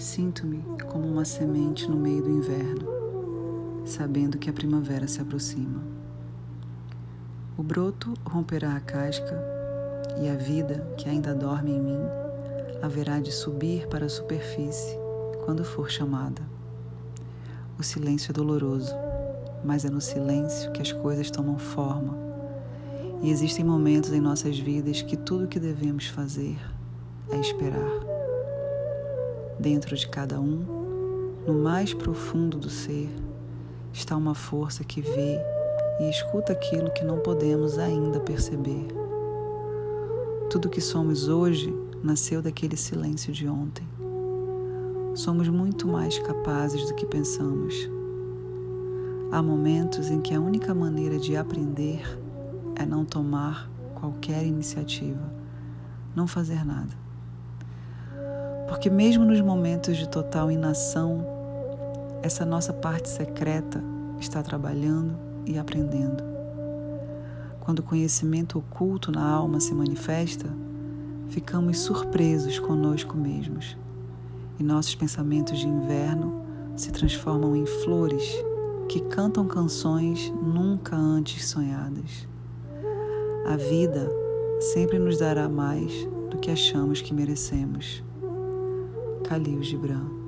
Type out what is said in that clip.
Sinto-me como uma semente no meio do inverno, sabendo que a primavera se aproxima. O broto romperá a casca e a vida que ainda dorme em mim haverá de subir para a superfície quando for chamada. O silêncio é doloroso, mas é no silêncio que as coisas tomam forma. E existem momentos em nossas vidas que tudo o que devemos fazer é esperar Dentro de cada um, no mais profundo do ser, está uma força que vê e escuta aquilo que não podemos ainda perceber. Tudo que somos hoje nasceu daquele silêncio de ontem. Somos muito mais capazes do que pensamos. Há momentos em que a única maneira de aprender é não tomar qualquer iniciativa, não fazer nada. Porque, mesmo nos momentos de total inação, essa nossa parte secreta está trabalhando e aprendendo. Quando o conhecimento oculto na alma se manifesta, ficamos surpresos conosco mesmos e nossos pensamentos de inverno se transformam em flores que cantam canções nunca antes sonhadas. A vida sempre nos dará mais do que achamos que merecemos. Khalil Gibran.